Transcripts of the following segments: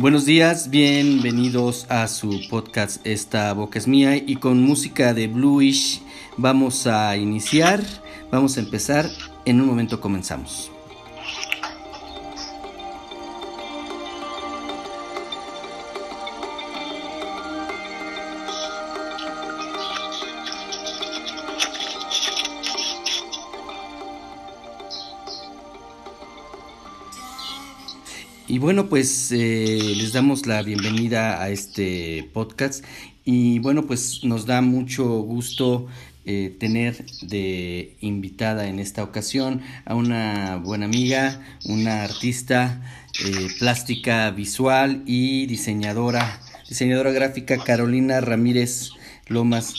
Buenos días, bienvenidos a su podcast Esta Boca es Mía y con música de Bluish vamos a iniciar, vamos a empezar, en un momento comenzamos. Y bueno, pues eh, les damos la bienvenida a este podcast y bueno, pues nos da mucho gusto eh, tener de invitada en esta ocasión a una buena amiga, una artista eh, plástica visual y diseñadora, diseñadora gráfica Carolina Ramírez Lomas.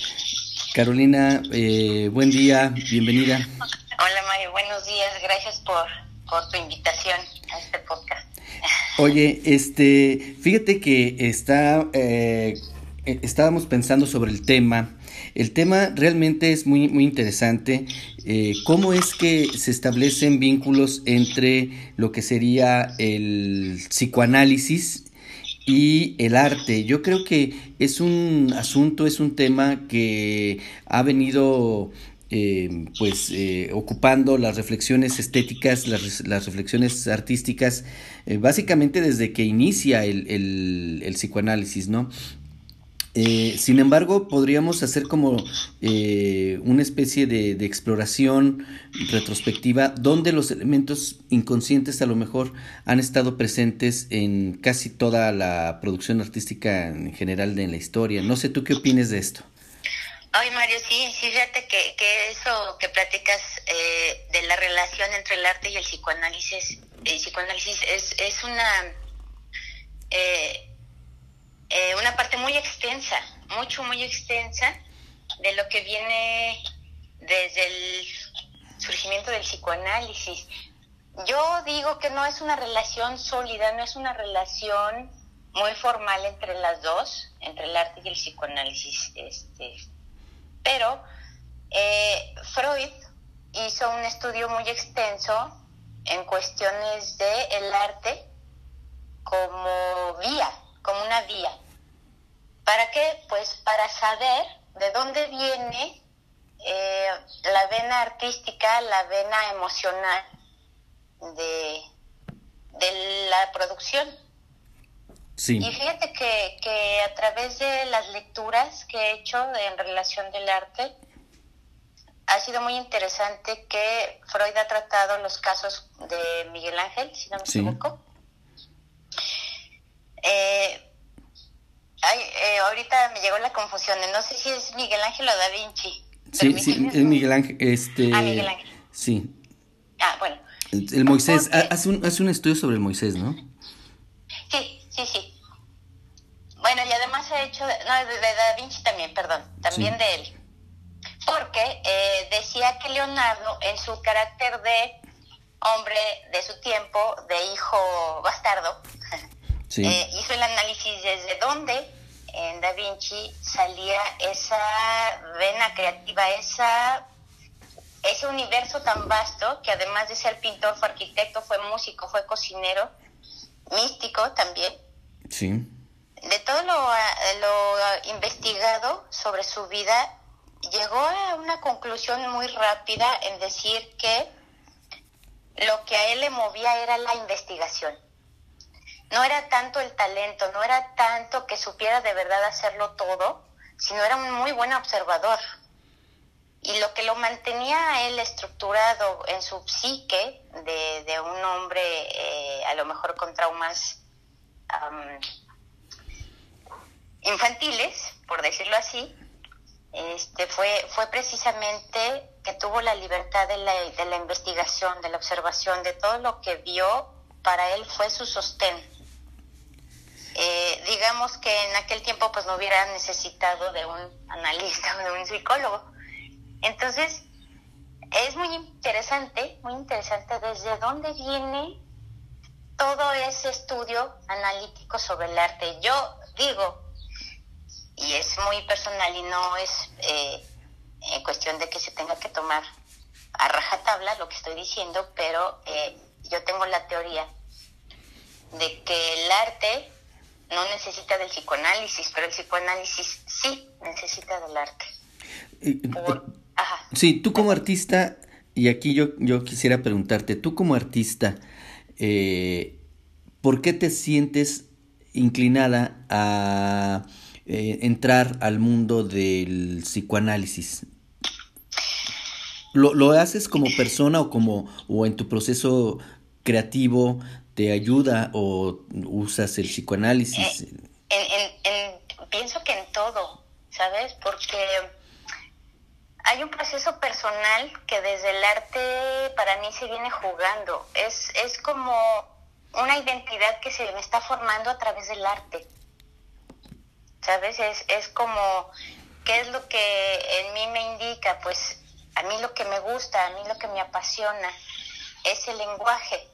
Carolina, buen día, bienvenida. Hola Mario, buenos días, gracias por, por tu invitación a este podcast. Oye, este, fíjate que está, eh, eh, estábamos pensando sobre el tema. El tema realmente es muy, muy interesante. Eh, ¿Cómo es que se establecen vínculos entre lo que sería el psicoanálisis y el arte? Yo creo que es un asunto, es un tema que ha venido eh, pues eh, ocupando las reflexiones estéticas, las, reflexiones artísticas, eh, básicamente desde que inicia el, psicoanálisis, ¿no? sin embargo, podríamos hacer como una especie de, exploración retrospectiva donde los elementos inconscientes a lo mejor han estado presentes en casi toda la producción artística en general de la historia. No sé, ¿tú qué opinas de esto? Ay, Mario, sí, sí, fíjate que, que eso que platicas eh, de la relación entre el arte y el psicoanálisis, el psicoanálisis es, es una, eh, eh, una parte muy extensa, mucho, muy extensa de lo que viene desde el surgimiento del psicoanálisis. Yo digo que no es una relación sólida, no es una relación muy formal entre las dos, entre el arte y el psicoanálisis. Este, pero eh, Freud hizo un estudio muy extenso en cuestiones de el arte como vía, como una vía. ¿Para qué? Pues para saber de dónde viene eh, la vena artística, la vena emocional de, de la producción. Y fíjate que, que a través de las lecturas que he hecho en relación del arte, ha sido muy interesante que Freud ha tratado los casos de Miguel Ángel, si no me equivoco. Eh, eh, ahorita me llegó la confusión, no sé si es Miguel Ángel o Da Vinci. Sí, sí, es Miguel Ángel. Este, ah, Miguel Ángel. Sí. Ah, bueno. El, Moisés, hace un, hace un estudio sobre el Moisés, ¿no? Sí, sí, sí. Bueno, y además ha hecho, no, de, Da Vinci también, perdón, también de él. Porque eh, decía que Leonardo, en su carácter de hombre de su tiempo, de hijo bastardo, eh, hizo el análisis desde dónde en Da Vinci salía esa vena creativa, esa ese universo tan vasto que además de ser pintor fue arquitecto, fue músico, fue cocinero, místico también. Sí de todo lo, lo investigado sobre su vida, llegó a una conclusión muy rápida en decir que lo que a él le movía era la investigación. No era tanto el talento, no era tanto que supiera de verdad hacerlo todo, sino era un muy buen observador. Y lo que lo mantenía a él estructurado en su psique de, un hombre eh, a lo mejor con traumas infantiles, por decirlo así, este, fue, fue precisamente que tuvo la libertad de la, de la investigación, de la observación, de todo lo que vio, para él fue su sostén. Eh, digamos que en aquel tiempo pues no hubiera necesitado de un analista o de un psicólogo. Entonces, es muy interesante, muy interesante desde dónde viene todo ese estudio analítico sobre el arte. Yo digo, y es muy personal y no es eh, en cuestión de que se tenga que tomar a rajatabla lo que estoy diciendo, pero eh, yo tengo la teoría de que el arte no necesita del psicoanálisis, pero el psicoanálisis sí necesita del arte. Sí, tú como artista, y aquí yo, yo quisiera preguntarte, tú como artista, eh, ¿por qué te sientes inclinada a eh, entrar al mundo del psicoanálisis? ¿Lo, ¿Lo, haces como persona o como o en tu proceso creativo te ayuda o usas el psicoanálisis? Eh, pienso que en todo, ¿sabes? Porque hay un proceso personal que desde el arte para mí se viene jugando. Es, es como una identidad que se me está formando a través del arte. ¿Sabes? Es, es como, ¿qué es lo que en mí me indica? Pues a mí lo que me gusta, a mí lo que me apasiona es el lenguaje.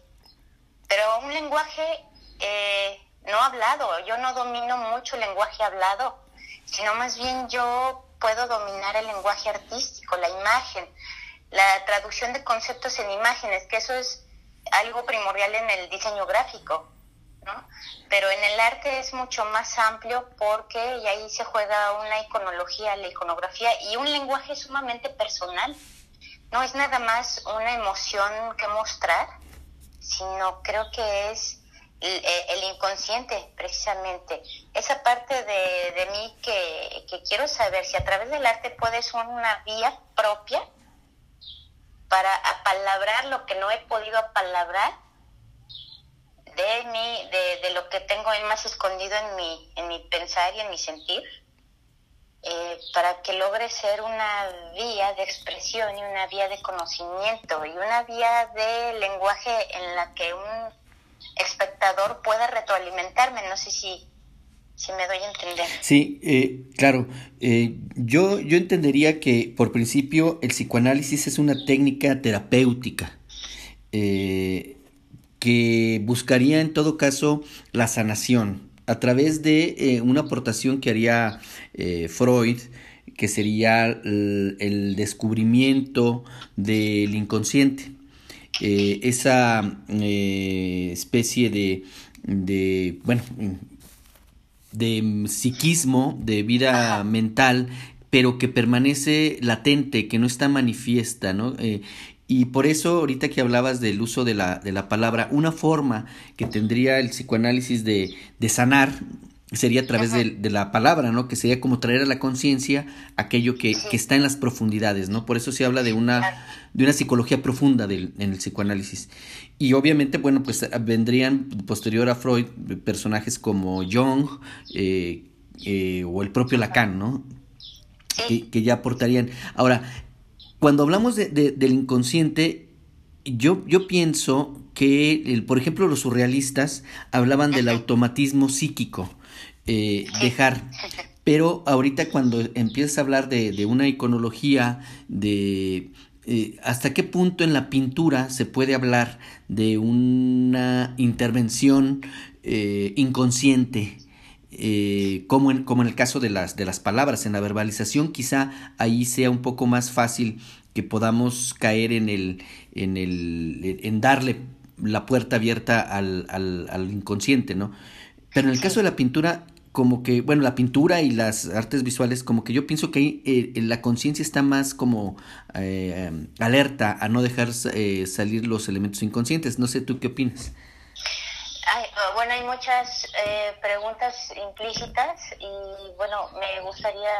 Pero un lenguaje eh, no hablado, yo no domino mucho el lenguaje hablado, sino más bien yo puedo dominar el lenguaje artístico, la imagen, la traducción de conceptos en imágenes, que eso es algo primordial en el diseño gráfico, Pero en el arte es mucho más amplio porque y ahí se juega una iconología, la iconografía y un lenguaje sumamente personal. No es nada más una emoción que mostrar, sino creo que es el, inconsciente, precisamente. Esa parte de, mí que, quiero saber si a través del arte puedes una vía propia para apalabrar lo que no he podido apalabrar de mí, de, de lo que tengo más escondido en mi, en mi pensar y en mi sentir, eh, para que logre ser una vía de expresión y una vía de conocimiento y una vía de lenguaje en la que un espectador pueda retroalimentarme. No sé si, si me doy a entender. Sí, eh, claro. Eh, yo, yo entendería que por principio el psicoanálisis es una técnica terapéutica eh, que buscaría en todo caso la sanación a través de una aportación que haría Freud que sería el descubrimiento del inconsciente. Eh, esa eh, especie de, bueno, de psiquismo, de vida mental, pero que permanece latente, que no está manifiesta, ¿no? Eh, y por eso, ahorita que hablabas del uso de la, de la palabra, una forma que tendría el psicoanálisis de, de sanar sería a través de, la palabra, ¿no? Que sería como traer a la conciencia aquello que, que, está en las profundidades, ¿no? Por eso se habla de una, de una psicología profunda del, en el psicoanálisis. Y obviamente, bueno, pues vendrían posterior a Freud personajes como Jung eh, eh, o el propio Lacan, ¿no? Que, que, ya aportarían. Ahora, cuando hablamos de, del inconsciente, yo, yo pienso que, el, por ejemplo, los surrealistas hablaban del automatismo psíquico eh, dejar. Pero ahorita cuando empiezas a hablar de, de una iconología, de eh, hasta qué punto en la pintura se puede hablar de una intervención eh, inconsciente, eh, como, en, como en el caso de las, de las palabras, en la verbalización, quizá ahí sea un poco más fácil que podamos caer en el, en el, en darle la puerta abierta al, al, al inconsciente, ¿no? Pero en el caso de la pintura, como que, bueno, la pintura y las artes visuales, como que yo pienso que ahí eh, la conciencia está más como eh, alerta a no dejar eh, salir los elementos inconscientes. No sé, ¿tú qué opinas? Oh, bueno, hay muchas preguntas implícitas y bueno, me gustaría,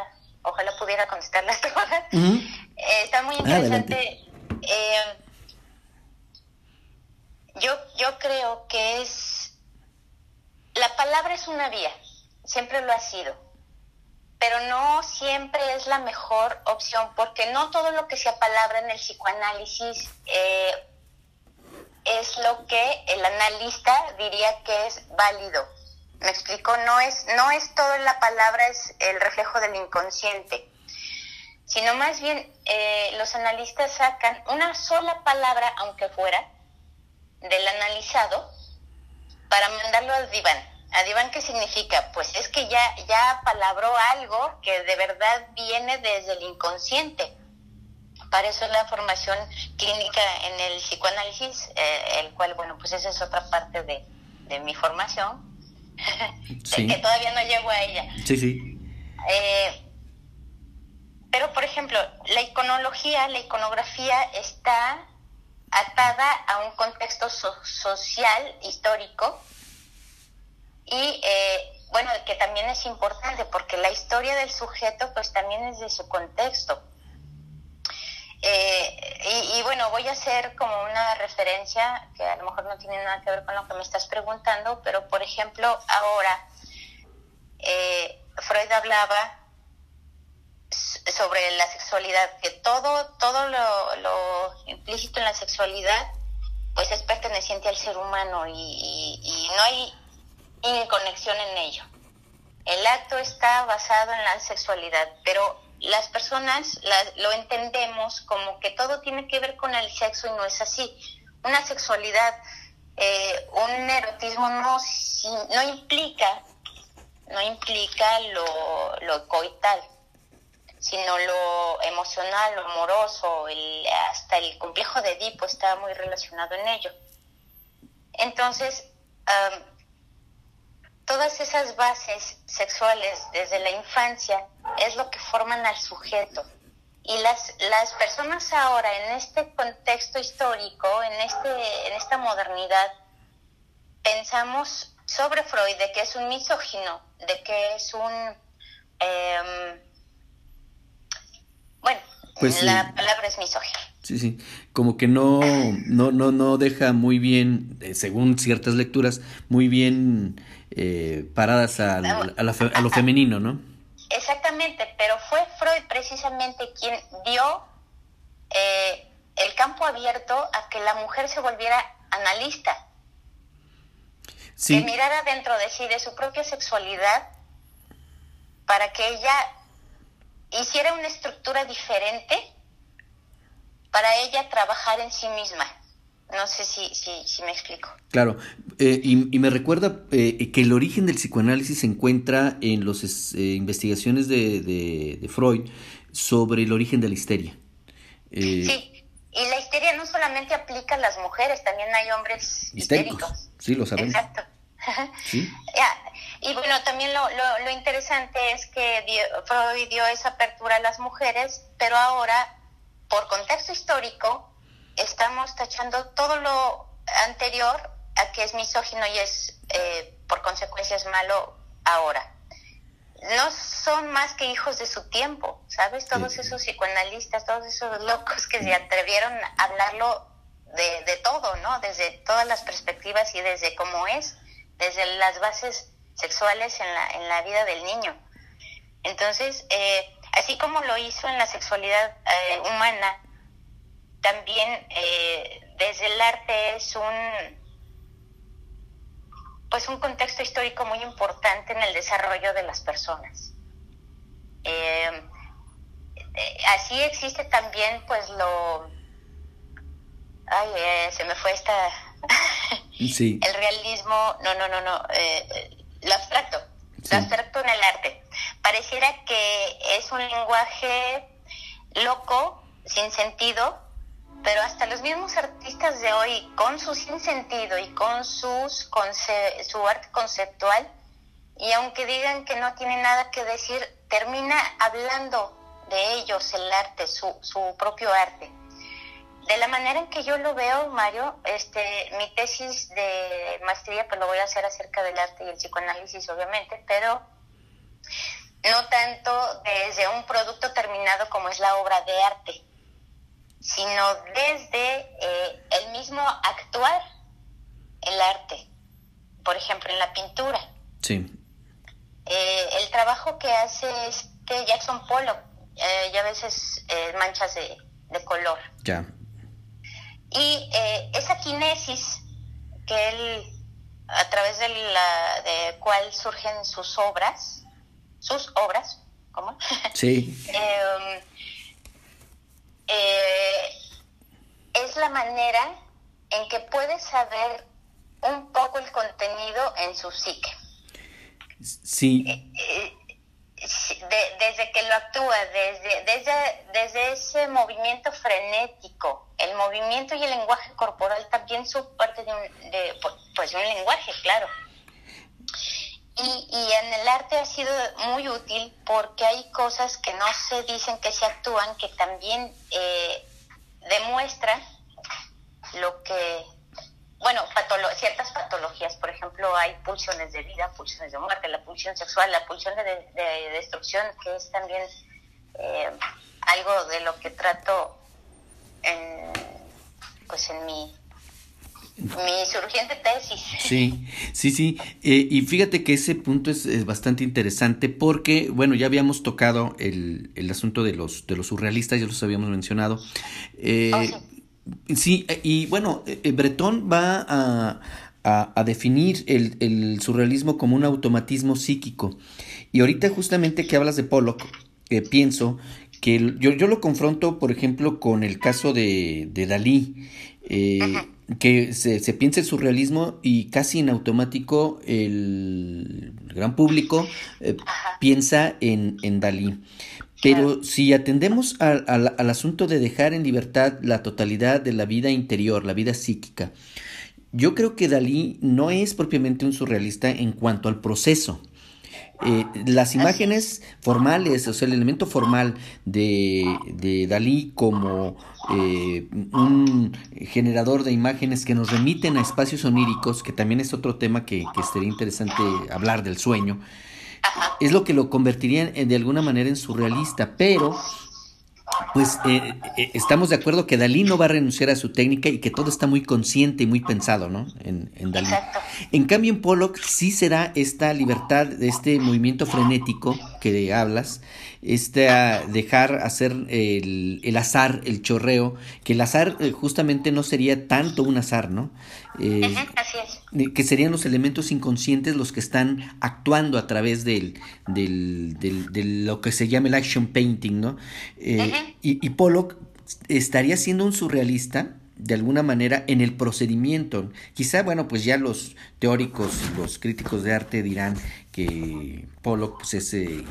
ojalá pudiera contestarlas todas. está muy interesante. yo, yo creo que es, la palabra es una vía siempre lo ha sido, pero no siempre es la mejor opción, porque no todo lo que se apalabra en el psicoanálisis eh, es lo que el analista diría que es válido. Me explico, no es, no es todo la palabra, es el reflejo del inconsciente, sino más bien eh, los analistas sacan una sola palabra, aunque fuera, del analizado, para mandarlo al diván Adiván, ¿qué significa? Pues es que ya, ya palabró algo que de verdad viene desde el inconsciente. Para eso es la formación clínica en el psicoanálisis, eh, el cual, bueno, pues esa es otra parte de, mi formación. que todavía no llego a ella. Sí, sí. Eh, pero, por ejemplo, la iconología, la iconografía está atada a un contexto social, histórico, y eh, bueno, que también es importante porque la historia del sujeto pues también es de su contexto. Eh, y, bueno, voy a hacer como una referencia que a lo mejor no tiene nada que ver con lo que me estás preguntando, pero por ejemplo, ahora eh, Freud hablaba sobre la sexualidad, que todo, todo lo, implícito en la sexualidad pues es perteneciente al ser humano y, no hay conexión en ello. El acto está basado en la sexualidad, pero las personas lo entendemos como que todo tiene que ver con el sexo y no es así. Una sexualidad, eh, un erotismo no, no implica, no implica lo, lo coital, sino lo emocional, lo amoroso, el, hasta el complejo de Edipo está muy relacionado en ello. Entonces, todas esas bases sexuales desde la infancia es lo que forman al sujeto. Y las, las personas ahora, en este contexto histórico, en, este, en esta modernidad, pensamos sobre Freud de que es un misógino, de que es un... Em, bueno, pues la palabra es misógino. Sí, sí, como que no, no, no, no deja muy bien, eh, según ciertas lecturas, muy bien eh, paradas a, lo femenino, ¿no? Exactamente, pero fue Freud precisamente quien dio eh, el campo abierto a que la mujer se volviera analista, que mirara dentro de sí, de su propia sexualidad, para que ella hiciera una estructura diferente para ella trabajar en sí misma. No sé si, si, me explico. Claro, eh, y, me recuerda eh, que el origen del psicoanálisis se encuentra en las eh, investigaciones de, de, Freud sobre el origen de la histeria. sí, y la histeria no solamente aplica a las mujeres, también hay hombres histéricos. Sí, lo sabemos. Exacto. Y bueno, también lo, lo, lo interesante es que Freud dio esa apertura a las mujeres, pero ahora, por contexto histórico, estamos tachando todo lo anterior a que es misógino y es eh, por consecuencias malo ahora. No son más que hijos de su tiempo, ¿sabes? Todos esos psicoanalistas, todos esos locos que se atrevieron a hablarlo de, de todo, ¿no? Desde todas las perspectivas y desde cómo es, desde las bases sexuales en la, en la vida del niño. Entonces, eh, así como lo hizo en la sexualidad eh, humana, también eh, desde el arte es un pues un contexto histórico muy importante en el desarrollo de las personas. Eh, así existe también pues lo ay se me fue esta sí. el realismo no no no no lo abstracto lo abstracto en el arte pareciera que es un lenguaje loco sin sentido pero hasta los mismos artistas de hoy, con su sinsentido y con sus su arte conceptual, y aunque digan que no tiene nada que decir, termina hablando de ellos el arte, su, su propio arte. De la manera en que yo lo veo, Mario, este, mi tesis de maestría, pues lo voy a hacer acerca del arte y el psicoanálisis, obviamente, pero no tanto desde un producto terminado como es la obra de arte, sino desde eh, el mismo actuar el arte, por ejemplo, en la pintura. Sí. Eh, el trabajo que hace este Jackson Pollock, eh, ya a veces manchas de, color. Ya. Y esa kinesis que él, a través de la de cual surgen sus obras, sus obras, ¿cómo? Sí. Em, eh, es la manera en que puedes saber un poco el contenido en su psique. Sí. Eh, eh, desde que lo actúa, desde, desde, desde ese movimiento frenético, el movimiento y el lenguaje corporal también son parte de un, de, pues, un lenguaje, claro. Y, y, en el arte ha sido muy útil porque hay cosas que no se dicen que se actúan que también eh, demuestran lo que, bueno, ciertas patologías, por ejemplo, hay pulsiones de vida, pulsiones de muerte, la pulsión sexual, la pulsión de, de destrucción, que es también eh, algo de lo que trato en, pues en mi mi surgiente tesis. Sí, sí, sí. Eh, y fíjate que ese punto es, bastante interesante porque, bueno, ya habíamos tocado el, el, asunto de los, de los surrealistas, ya los habíamos mencionado. Eh, oh, sí. y bueno, eh, Bretón va a, a, definir el, el, surrealismo como un automatismo psíquico. Y ahorita justamente que hablas de Pollock, pienso que yo, yo lo confronto, por ejemplo, con el caso de, de Dalí. Eh, que se, se, piensa el surrealismo y casi en automático el gran público eh, piensa en, en, Dalí. Pero si atendemos al, al, asunto de dejar en libertad la totalidad de la vida interior, la vida psíquica, yo creo que Dalí no es propiamente un surrealista en cuanto al proceso. Eh, las imágenes formales, o sea, el elemento formal de, de Dalí como eh, un generador de imágenes que nos remiten a espacios oníricos, que también es otro tema que, que sería interesante hablar del sueño, es lo que lo convertiría de alguna manera en surrealista, pero pues eh, eh, estamos de acuerdo que Dalí no va a renunciar a su técnica y que todo está muy consciente y muy pensado, ¿no? En, en Dalí. En cambio, en Pollock sí será esta libertad, este movimiento frenético que hablas, este dejar hacer el, el, azar, el chorreo, que el azar eh, justamente no sería tanto un azar, ¿no? Eh, así es. Que serían los elementos inconscientes los que están actuando a través del, del, del de lo que se llama el action painting, ¿no? Eh, y, y Pollock estaría siendo un surrealista de alguna manera en el procedimiento. Quizá, bueno, pues ya los teóricos los críticos de arte dirán que Pollock pues, es eh,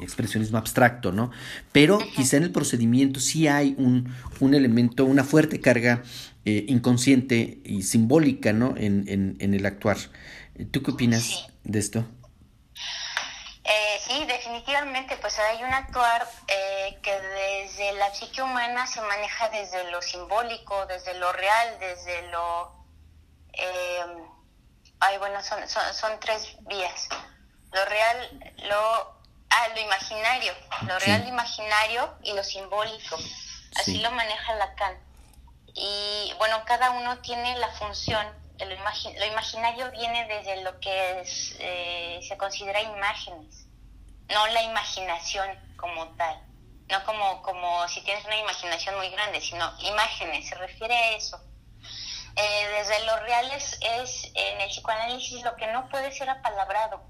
expresionismo abstracto, ¿no? Pero quizá en el procedimiento sí hay un, un elemento, una fuerte carga eh, inconsciente y simbólica, ¿no? En, en, en el actuar. ¿Tú qué opinas de esto? Eh, sí, definitivamente, pues hay un actuar eh, que desde la psique humana se maneja desde lo simbólico, desde lo real, desde lo... Eh, ay, bueno, son, son, son, tres vías. Lo real, lo... Ah, lo imaginario, lo real, lo imaginario y lo simbólico. Así lo maneja Lacan. Y bueno, cada uno tiene la función lo, lo, imaginario viene desde lo que es, eh, se considera imágenes, no la imaginación como tal, no como, como si tienes una imaginación muy grande, sino imágenes, se refiere a eso. Eh, desde lo real es, es en el psicoanálisis lo que no puede ser apalabrado.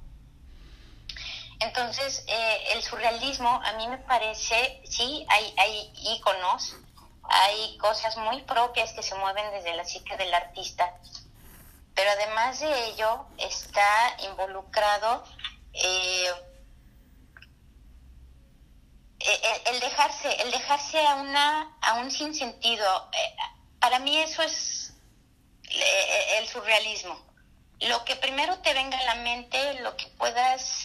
Entonces, eh, el surrealismo a mí me parece, sí, hay, hay íconos, hay cosas muy propias que se mueven desde la psique del artista, pero además de ello está involucrado eh, e, e, el, dejarse, el dejarse a una, a un sinsentido. Eh, para mí eso es eh, el surrealismo. Lo que primero te venga a la mente, lo que puedas,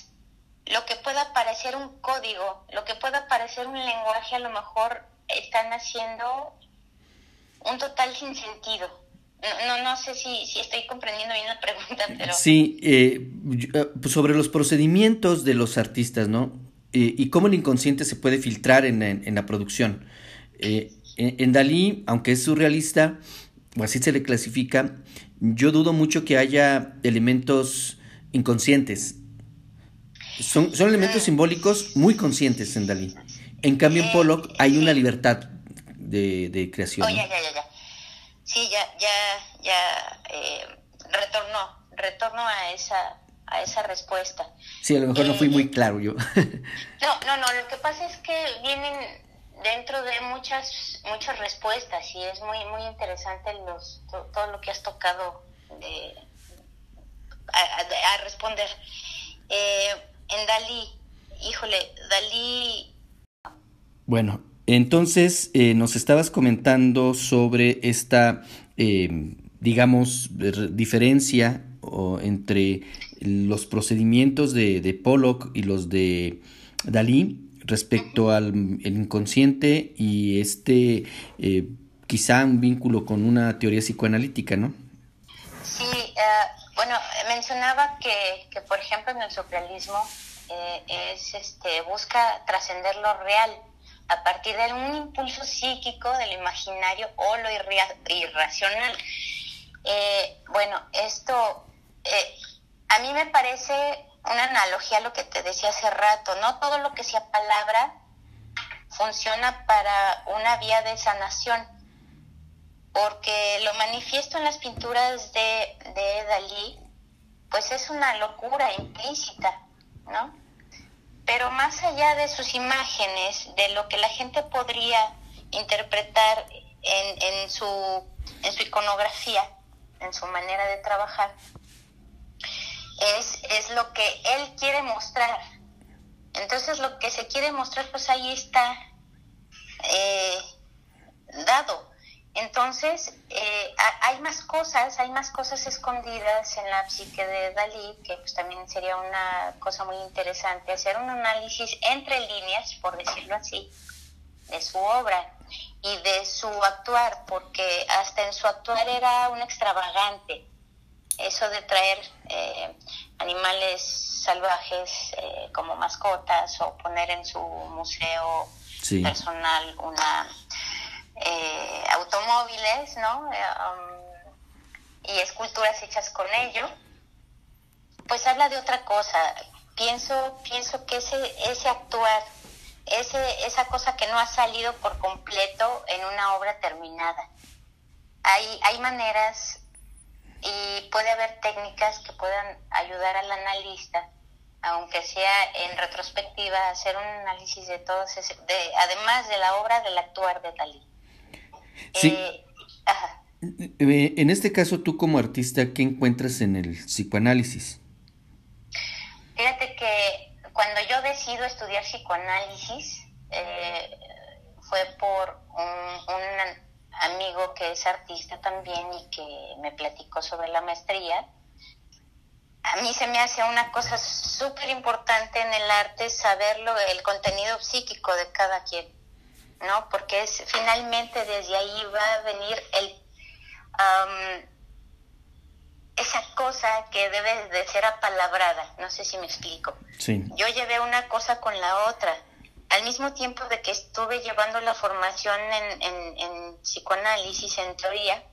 lo que pueda parecer un código, lo que pueda parecer un lenguaje, a lo mejor están haciendo un total sinsentido no, no sé si, si estoy comprendiendo bien la pregunta, pero... Sí, eh, eh, pues sobre los procedimientos de los artistas, ¿no? Eh, y cómo el inconsciente se puede filtrar en, en, la producción. en, en, Dalí, aunque es surrealista, o así se le clasifica, yo dudo mucho que haya elementos inconscientes. Son, son elementos simbólicos muy conscientes en Dalí. En cambio, en Pollock hay una libertad de, de creación. Oh, ya, ya, ya sí, ya, ya, ya eh, retornó, retorno a esa, a esa respuesta. Sí, a lo mejor no fui muy eh, claro yo. no, no, no, lo que pasa es que vienen dentro de muchas, muchas respuestas y es muy, muy interesante los, todo lo que has tocado de, a, responder. Eh, en Dalí, híjole, Dalí... Bueno, entonces, eh, nos estabas comentando sobre esta, eh, digamos, diferencia o entre los procedimientos de, de Pollock y los de Dalí respecto al inconsciente y este eh, quizá un vínculo con una teoría psicoanalítica, ¿no? Sí, uh, bueno, mencionaba que, que, por ejemplo, en el surrealismo eh, es, este, busca trascender lo real a partir de un impulso psíquico del imaginario o lo irracional. Eh, bueno, esto eh, a mí me parece una analogía a lo que te decía hace rato, no todo lo que sea palabra funciona para una vía de sanación, porque lo manifiesto en las pinturas de, de Dalí, pues es una locura implícita, ¿no? Pero más allá de sus imágenes, de lo que la gente podría interpretar en, en, su, en su iconografía, en su manera de trabajar, es, es lo que él quiere mostrar. Entonces lo que se quiere mostrar, pues ahí está eh, dado. Entonces, eh, hay más cosas, hay más cosas escondidas en la psique de Dalí, que pues también sería una cosa muy interesante, hacer un análisis entre líneas, por decirlo así, de su obra y de su actuar, porque hasta en su actuar era un extravagante. Eso de traer eh, animales salvajes eh, como mascotas o poner en su museo personal una eh, automóviles, ¿no? Um, y esculturas hechas con ello, pues habla de otra cosa. Pienso, pienso que ese, ese actuar ese, esa cosa que no ha salido por completo en una obra terminada. Hay, hay maneras y puede haber técnicas que puedan ayudar al analista, aunque sea en retrospectiva, hacer un análisis de todos, ese, de, además de la obra del actuar de Dalí. Sí. Eh, eh, en este caso, tú como artista, ¿qué encuentras en el psicoanálisis? Fíjate que cuando yo decido estudiar psicoanálisis, eh, fue por un, amigo que es artista también y que me platicó sobre la maestría. A mí se me hace una cosa súper importante en el arte saberlo, el contenido psíquico de cada quien, ¿no? Porque es finalmente desde ahí va a venir el esa cosa que debe de ser apalabrada, no sé si me explico. Yo llevé una cosa con la otra. Al mismo tiempo de que estuve llevando la formación en, en, psicoanálisis, en teoría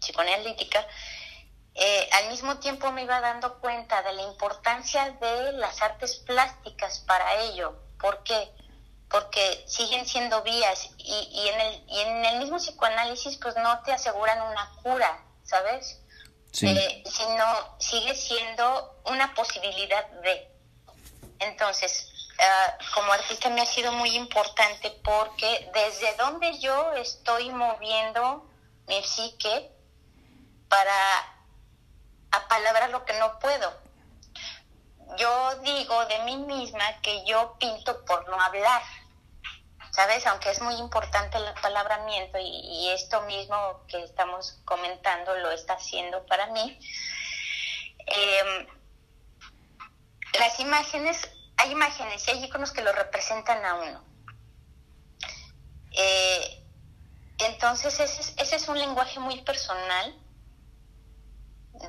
psicoanalítica, eh, al mismo tiempo me iba dando cuenta de la importancia de las artes plásticas para ello. ¿Por qué? Porque siguen siendo vías y, y, en el, y en el mismo psicoanálisis pues no te aseguran una cura, ¿sabes? Eh, sino sigue siendo una posibilidad de. Entonces, ah, como artista me ha sido muy importante porque desde donde yo estoy moviendo mi psique para apalabrar lo que no puedo. Yo digo de mí misma que yo pinto por no hablar ¿sabes? Aunque es muy importante el apalabramiento y, esto mismo que estamos comentando lo está haciendo para mí. Em, las imágenes, hay imágenes y hay iconos que lo representan a uno. Eh, entonces ese es un lenguaje muy personal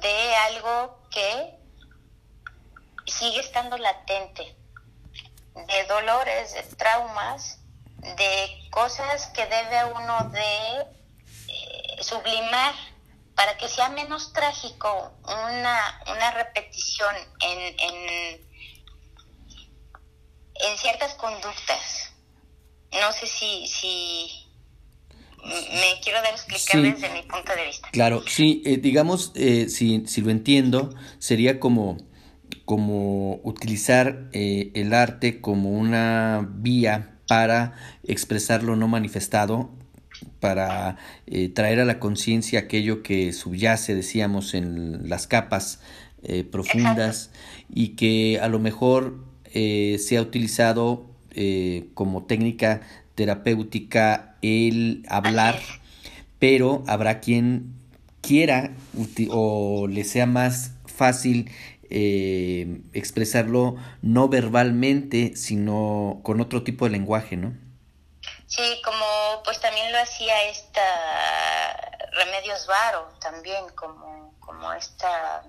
de algo que sigue estando latente, de dolores, de traumas, de cosas que debe uno de eh, sublimar para que sea menos trágico una, una repetición en, en, en ciertas conductas. No sé si, si me quiero dar a explicar desde mi punto de vista. Claro, sí, eh, digamos, eh, si, si lo entiendo, sería como, como utilizar el arte como una vía para expresar lo no manifestado, para eh, traer a la conciencia aquello que subyace, decíamos, en las capas eh, profundas y que a lo mejor eh, se ha utilizado como técnica terapéutica el hablar, pero habrá quien quiera o le sea más fácil eh, expresarlo no verbalmente, sino con otro tipo de lenguaje, ¿no? Sí, como pues también lo hacía esta Remedios Varo, también como, como esta,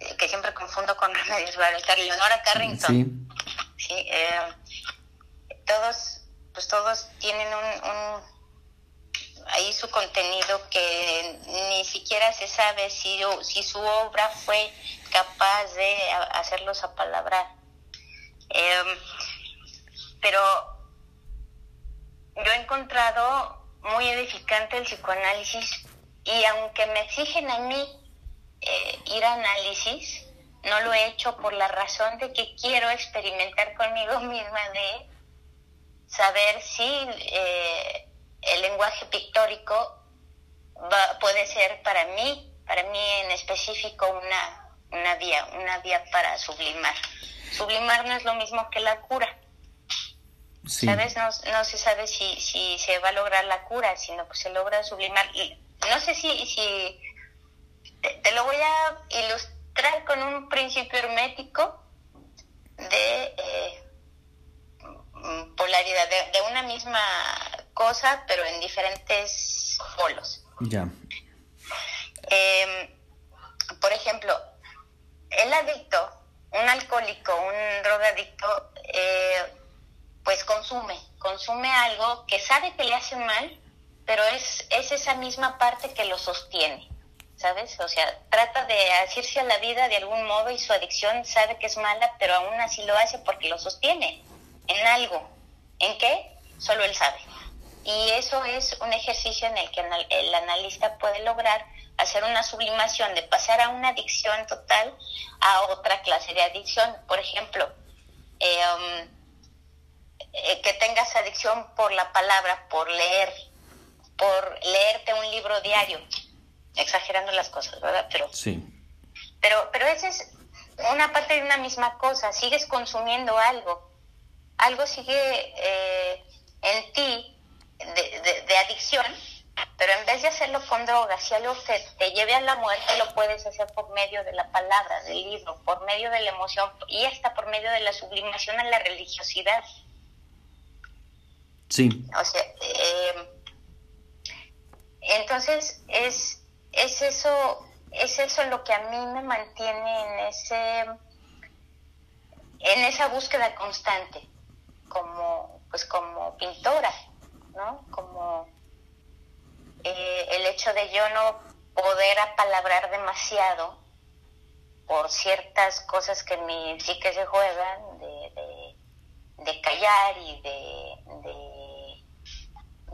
eh, que siempre confundo con Remedios Varo, esta Leonora Carrington. Sí. Eh, todos, pues todos tienen un, un, ahí su contenido que ni siquiera se sabe si, si su obra fue capaz de hacerlos apalabrar. Eh, pero yo he encontrado muy edificante el psicoanálisis y aunque me exigen a mí eh, ir a análisis, no lo he hecho por la razón de que quiero experimentar conmigo misma de saber si eh, el lenguaje pictórico puede ser para mí, para mí en específico, una, una vía, una vía para sublimar. Sublimar no es lo mismo que la cura ¿Sabes? No, no, se sabe si, si se va a lograr la cura, sino que se logra sublimar. Y no sé si, si te, lo voy a ilustrar con un principio hermético de eh, polaridad, de, una misma cosa, pero en diferentes polos. Ya. Em, por ejemplo, el adicto, un alcohólico, un drogadicto, eh, pues consume, consume algo que sabe que le hace mal, pero es, es esa misma parte que lo sostiene, ¿sabes? O sea, trata de asirse a la vida de algún modo y su adicción sabe que es mala, pero aún así lo hace porque lo sostiene en algo. ¿En qué? Solo él sabe. Y eso es un ejercicio en el que el analista puede lograr hacer una sublimación de pasar a una adicción total a otra clase de adicción. Por ejemplo, eh, um, eh, que tengas adicción por la palabra, por leer, por leerte un libro diario, exagerando las cosas, ¿verdad? Pero, sí. Pero, pero esa es una parte de una misma cosa, sigues consumiendo algo, algo sigue eh, en ti de, de, adicción, pero en vez de hacerlo con drogas, si algo te, te lleve a la muerte, lo puedes hacer por medio de la palabra, del libro, por medio de la emoción y hasta por medio de la sublimación a la religiosidad. Sí. O sea, eh, entonces es, es eso, es eso lo que a mí me mantiene en ese, en esa búsqueda constante, como, pues como pintora, ¿no? Como eh, el hecho de yo no poder apalabrar demasiado por ciertas cosas que mi psique se juegan, de, de, callar y de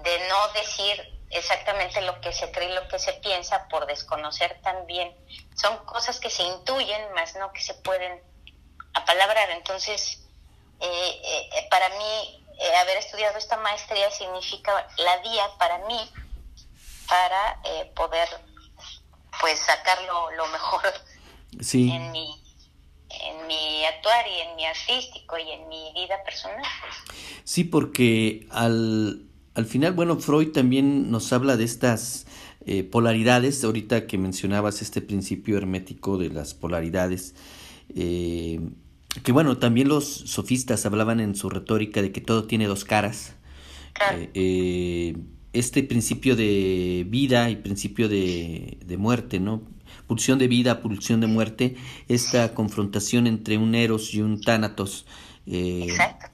de no decir exactamente lo que se cree y lo que se piensa por desconocer también. Son cosas que se intuyen, más no que se pueden apalabrar. Entonces, eh, eh, para mí, eh, haber estudiado esta maestría significa la vía para mí para poder pues sacar lo, mejor en mi en mi actuar y en mi artístico y en mi vida personal. Sí, porque al al final, bueno, Freud también nos habla de estas eh, polaridades, ahorita que mencionabas este principio hermético de las polaridades, eh, que bueno, también los sofistas hablaban en su retórica de que todo tiene dos caras. Eh, este principio de vida y principio de, de muerte, ¿no? Pulsión de vida, pulsión de muerte, esta confrontación entre un eros y un tánatos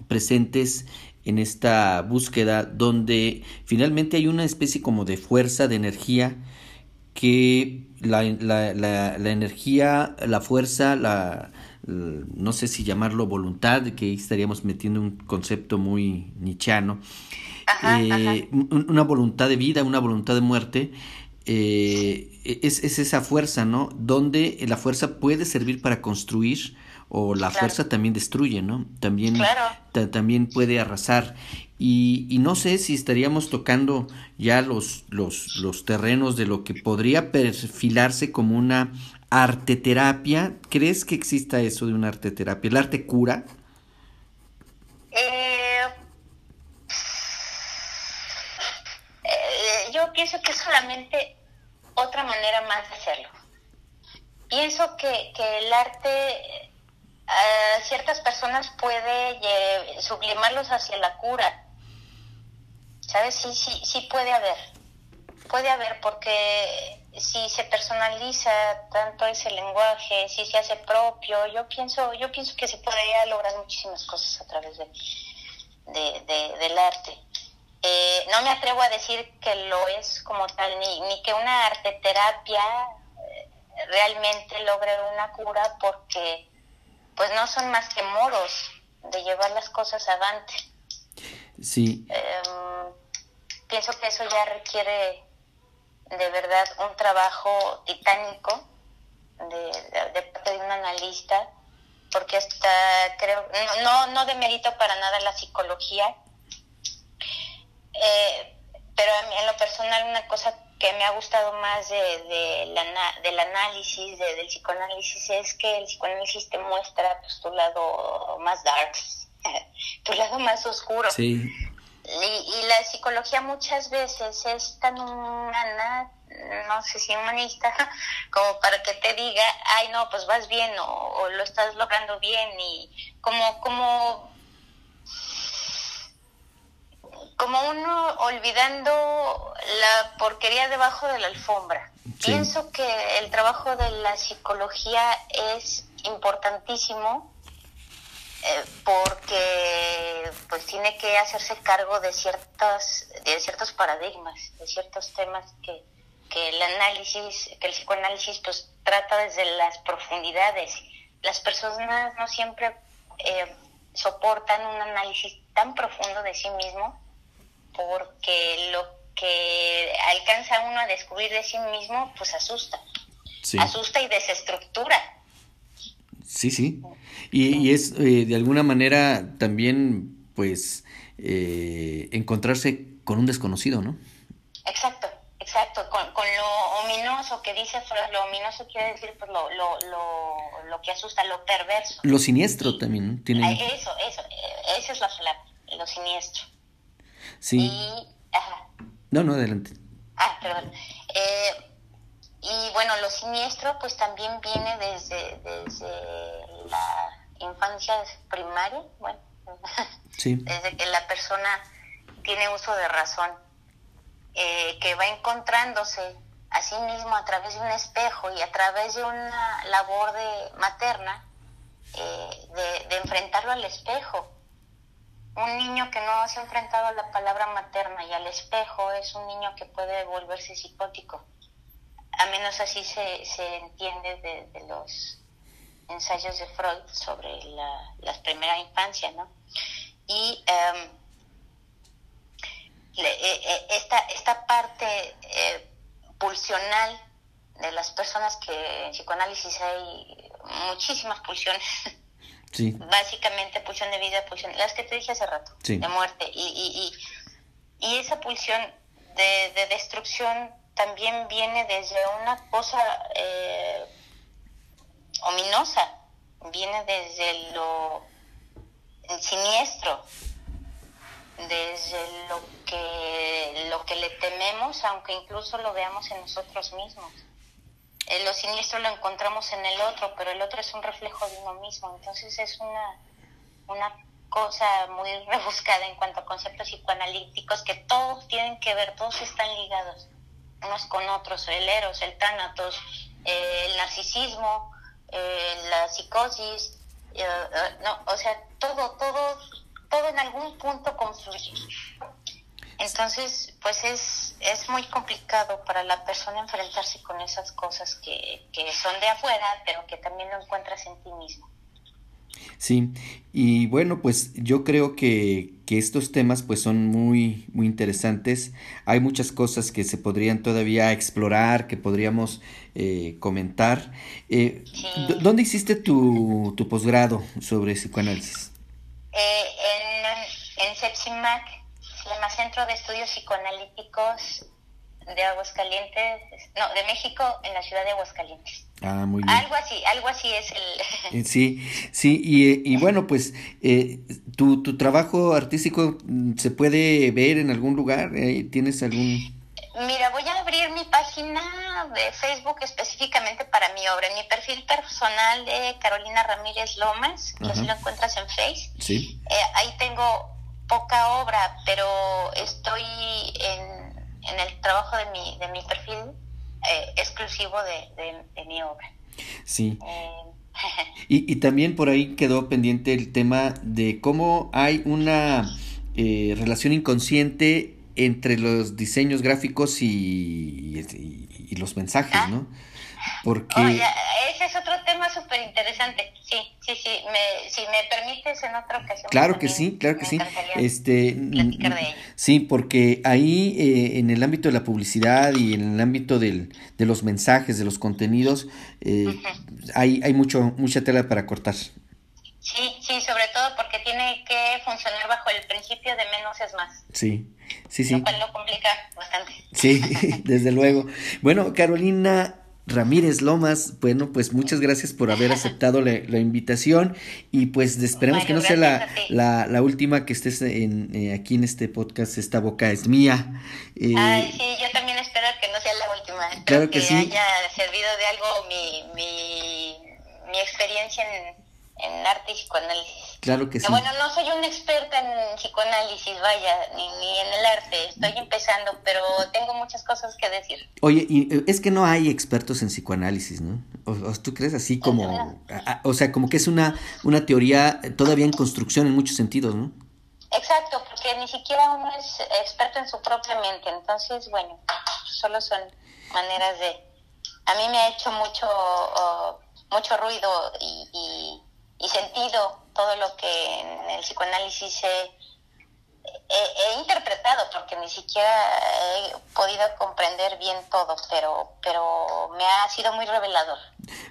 presentes en esta búsqueda donde finalmente hay una especie como de fuerza, de energía, que la, la, la, energía, la fuerza, la, no sé si llamarlo voluntad, que estaríamos metiendo un concepto muy nichano, eh, una voluntad de vida, una voluntad de muerte, eh, es, es, esa fuerza, ¿no? Donde la fuerza puede servir para construir o la fuerza también destruye, ¿no? También, también puede arrasar. Y, y, no sé si estaríamos tocando ya los, los, los terrenos de lo que podría perfilarse como una arteterapia. ¿Crees que exista eso de una arteterapia? ¿El arte cura? Eh, eh, yo pienso que es solamente otra manera más de hacerlo. pienso que, que el arte a ciertas personas puede sublimarlos hacia la cura. ¿Sabes? Sí, sí, sí puede haber. Puede haber porque si se personaliza tanto ese lenguaje, si se hace propio, yo pienso, yo pienso que se podría lograr muchísimas cosas a través de, de, del arte. Eh, no me atrevo a decir que lo es como tal, ni, ni que una arte terapia eh, realmente logre una cura porque pues no son más que modos de llevar las cosas adelante. Sí. Em, pienso que eso ya requiere de verdad un trabajo titánico de, de parte de un analista, porque hasta creo, no, no demerito para nada la psicología, eh, pero en lo personal una cosa que me ha gustado más de, la, del análisis, del psicoanálisis, es que el psicoanálisis te muestra pues, tu lado más dark, tu lado más oscuro. Sí. Y, la psicología muchas veces es tan humana, no sé si humanista, como para que te diga, ay no, pues vas bien o, o lo estás logrando bien y como, como como uno olvidando la porquería debajo de la alfombra. Pienso que el trabajo de la psicología es importantísimo eh, porque pues tiene que hacerse cargo de ciertas de ciertos paradigmas, de ciertos temas que, que el análisis, que el psicoanálisis pues trata desde las profundidades. Las personas no siempre eh, soportan un análisis tan profundo de sí mismo porque lo que alcanza uno a descubrir de sí mismo, pues asusta. Asusta y desestructura. Sí, sí. Y, es eh, de alguna manera también, pues, eh, encontrarse con un desconocido, ¿no? Exacto, exacto. Con, lo ominoso que dice Freud, lo ominoso quiere decir pues, lo, lo, lo, lo que asusta, lo perverso. Lo siniestro también. Tiene... Eso, eso, esa es la palabra, lo siniestro. Sí. Y, ajá. No, no, adelante. Ah, perdón. Eh, y bueno, lo siniestro pues también viene desde, desde la infancia primaria, bueno, sí. desde que la persona tiene uso de razón, eh, que va encontrándose a sí mismo a través de un espejo y a través de una labor de materna, eh, de, de enfrentarlo al espejo un niño que no se ha enfrentado a la palabra materna y al espejo es un niño que puede volverse psicótico. A menos así se, se entiende de, los ensayos de Freud sobre la, primera infancia, ¿no? Y em, e, e, esta, esta parte eh, pulsional de las personas que en psicoanálisis hay muchísimas pulsiones Básicamente pulsión de vida, pulsión, las que te dije hace rato, de muerte. Y, y, y, y esa pulsión de, de, destrucción también viene desde una cosa eh, ominosa, viene desde lo siniestro, desde lo que, lo que le tememos, aunque incluso lo veamos en nosotros mismos. Eh, lo siniestro lo encontramos en el otro, pero el otro es un reflejo de uno mismo. Entonces es una, una cosa muy rebuscada en cuanto a conceptos psicoanalíticos que todos tienen que ver, todos están ligados unos con otros, el eros, el tánatos, eh, el narcisismo, eh, la psicosis, no, o sea, todo, todo, todo en algún punto confluye. Entonces, pues es, es muy complicado para la persona enfrentarse con esas cosas que, que son de afuera, pero que también lo encuentras en ti mismo. Sí, y bueno, pues yo creo que, que, estos temas pues son muy, muy interesantes. Hay muchas cosas que se podrían todavía explorar, que podríamos eh, comentar. Eh, ¿Dónde hiciste tu, tu posgrado sobre psicoanálisis? Eh, en, en CEPSIMAC Centro de Estudios Psicoanalíticos de Aguascalientes, no, de México en la ciudad de Aguascalientes. Ah, muy bien. Algo así, algo así es el... Eh, sí, sí, y, y bueno, pues, eh, ¿tu, ¿tu trabajo artístico mm, se puede ver en algún lugar? ¿Tienes algún...? Mira, voy a abrir mi página de Facebook específicamente para mi obra. En mi perfil personal de Carolina Ramírez Lomas, que lo encuentras en Face. Sí. Eh, ahí tengo poca obra, pero estoy en, en el trabajo de mi, de mi perfil eh, exclusivo de, de, mi obra. Sí. Eh, y, y, también por ahí quedó pendiente el tema de cómo hay una eh, relación inconsciente entre los diseños gráficos y, y, los mensajes, ¿no? Porque... ese es otro tema súper interesante. Sí. Me, si me permites en otra ocasión. Claro que sí, claro que sí. Este, Sí, porque ahí eh, en el ámbito de la publicidad y en el ámbito del, de los mensajes, de los contenidos, eh, hay, hay mucho, mucha tela para cortar. Sí, sí, sobre todo porque tiene que funcionar bajo el principio de menos es más. Sí, sí, sí. Lo cual lo complica bastante. Sí, desde luego. Bueno, Carolina Ramírez Lomas, bueno, pues muchas gracias por haber aceptado la, invitación y pues esperemos que no sea la, la, última que estés en, eh, aquí en este podcast, esta boca es mía. Eh, Ay, sí, yo también espero que no sea la última. claro que, sí. haya servido de algo mi, mi, mi experiencia en en arte y psicoanálisis. Claro que sí. Bueno, no soy una experta en psicoanálisis, vaya, ni, ni, en el arte, estoy empezando, pero tengo muchas cosas que decir. Oye, y eh, es que no hay expertos en psicoanálisis, ¿no? ¿O, tú crees así como, o sea, como que es una, una teoría todavía en construcción en muchos sentidos, ¿no? Exacto, porque ni siquiera uno es experto en su propia mente, entonces, bueno, solo son maneras de... A mí me ha hecho mucho, mucho ruido y y sentido todo lo que en el psicoanálisis he, he, interpretado, porque ni siquiera he podido comprender bien todo, pero, pero me ha sido muy revelador.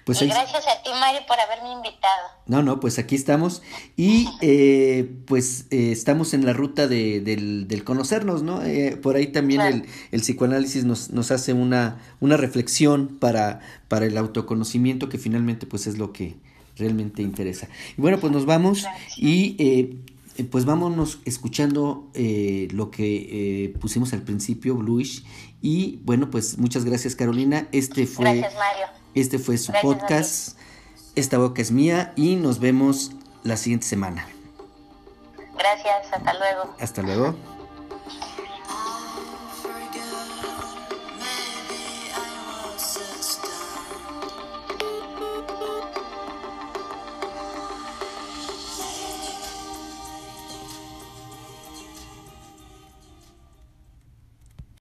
Pues y gracias a ti, Mario, por haberme invitado. No, no, pues aquí estamos y eh, pues eh, estamos en la ruta de, del, del conocernos, ¿no? Eh, por ahí también el, el, psicoanálisis nos, nos hace una, una reflexión para, para el autoconocimiento que finalmente pues es lo que realmente interesa. Y bueno, pues nos vamos y eh, pues vámonos escuchando eh, lo que eh, pusimos al principio, Bluish. Y bueno, pues muchas gracias Carolina. Este fue, Este fue su podcast. Esta boca es mía y nos vemos la siguiente semana. Gracias, hasta luego. Hasta luego.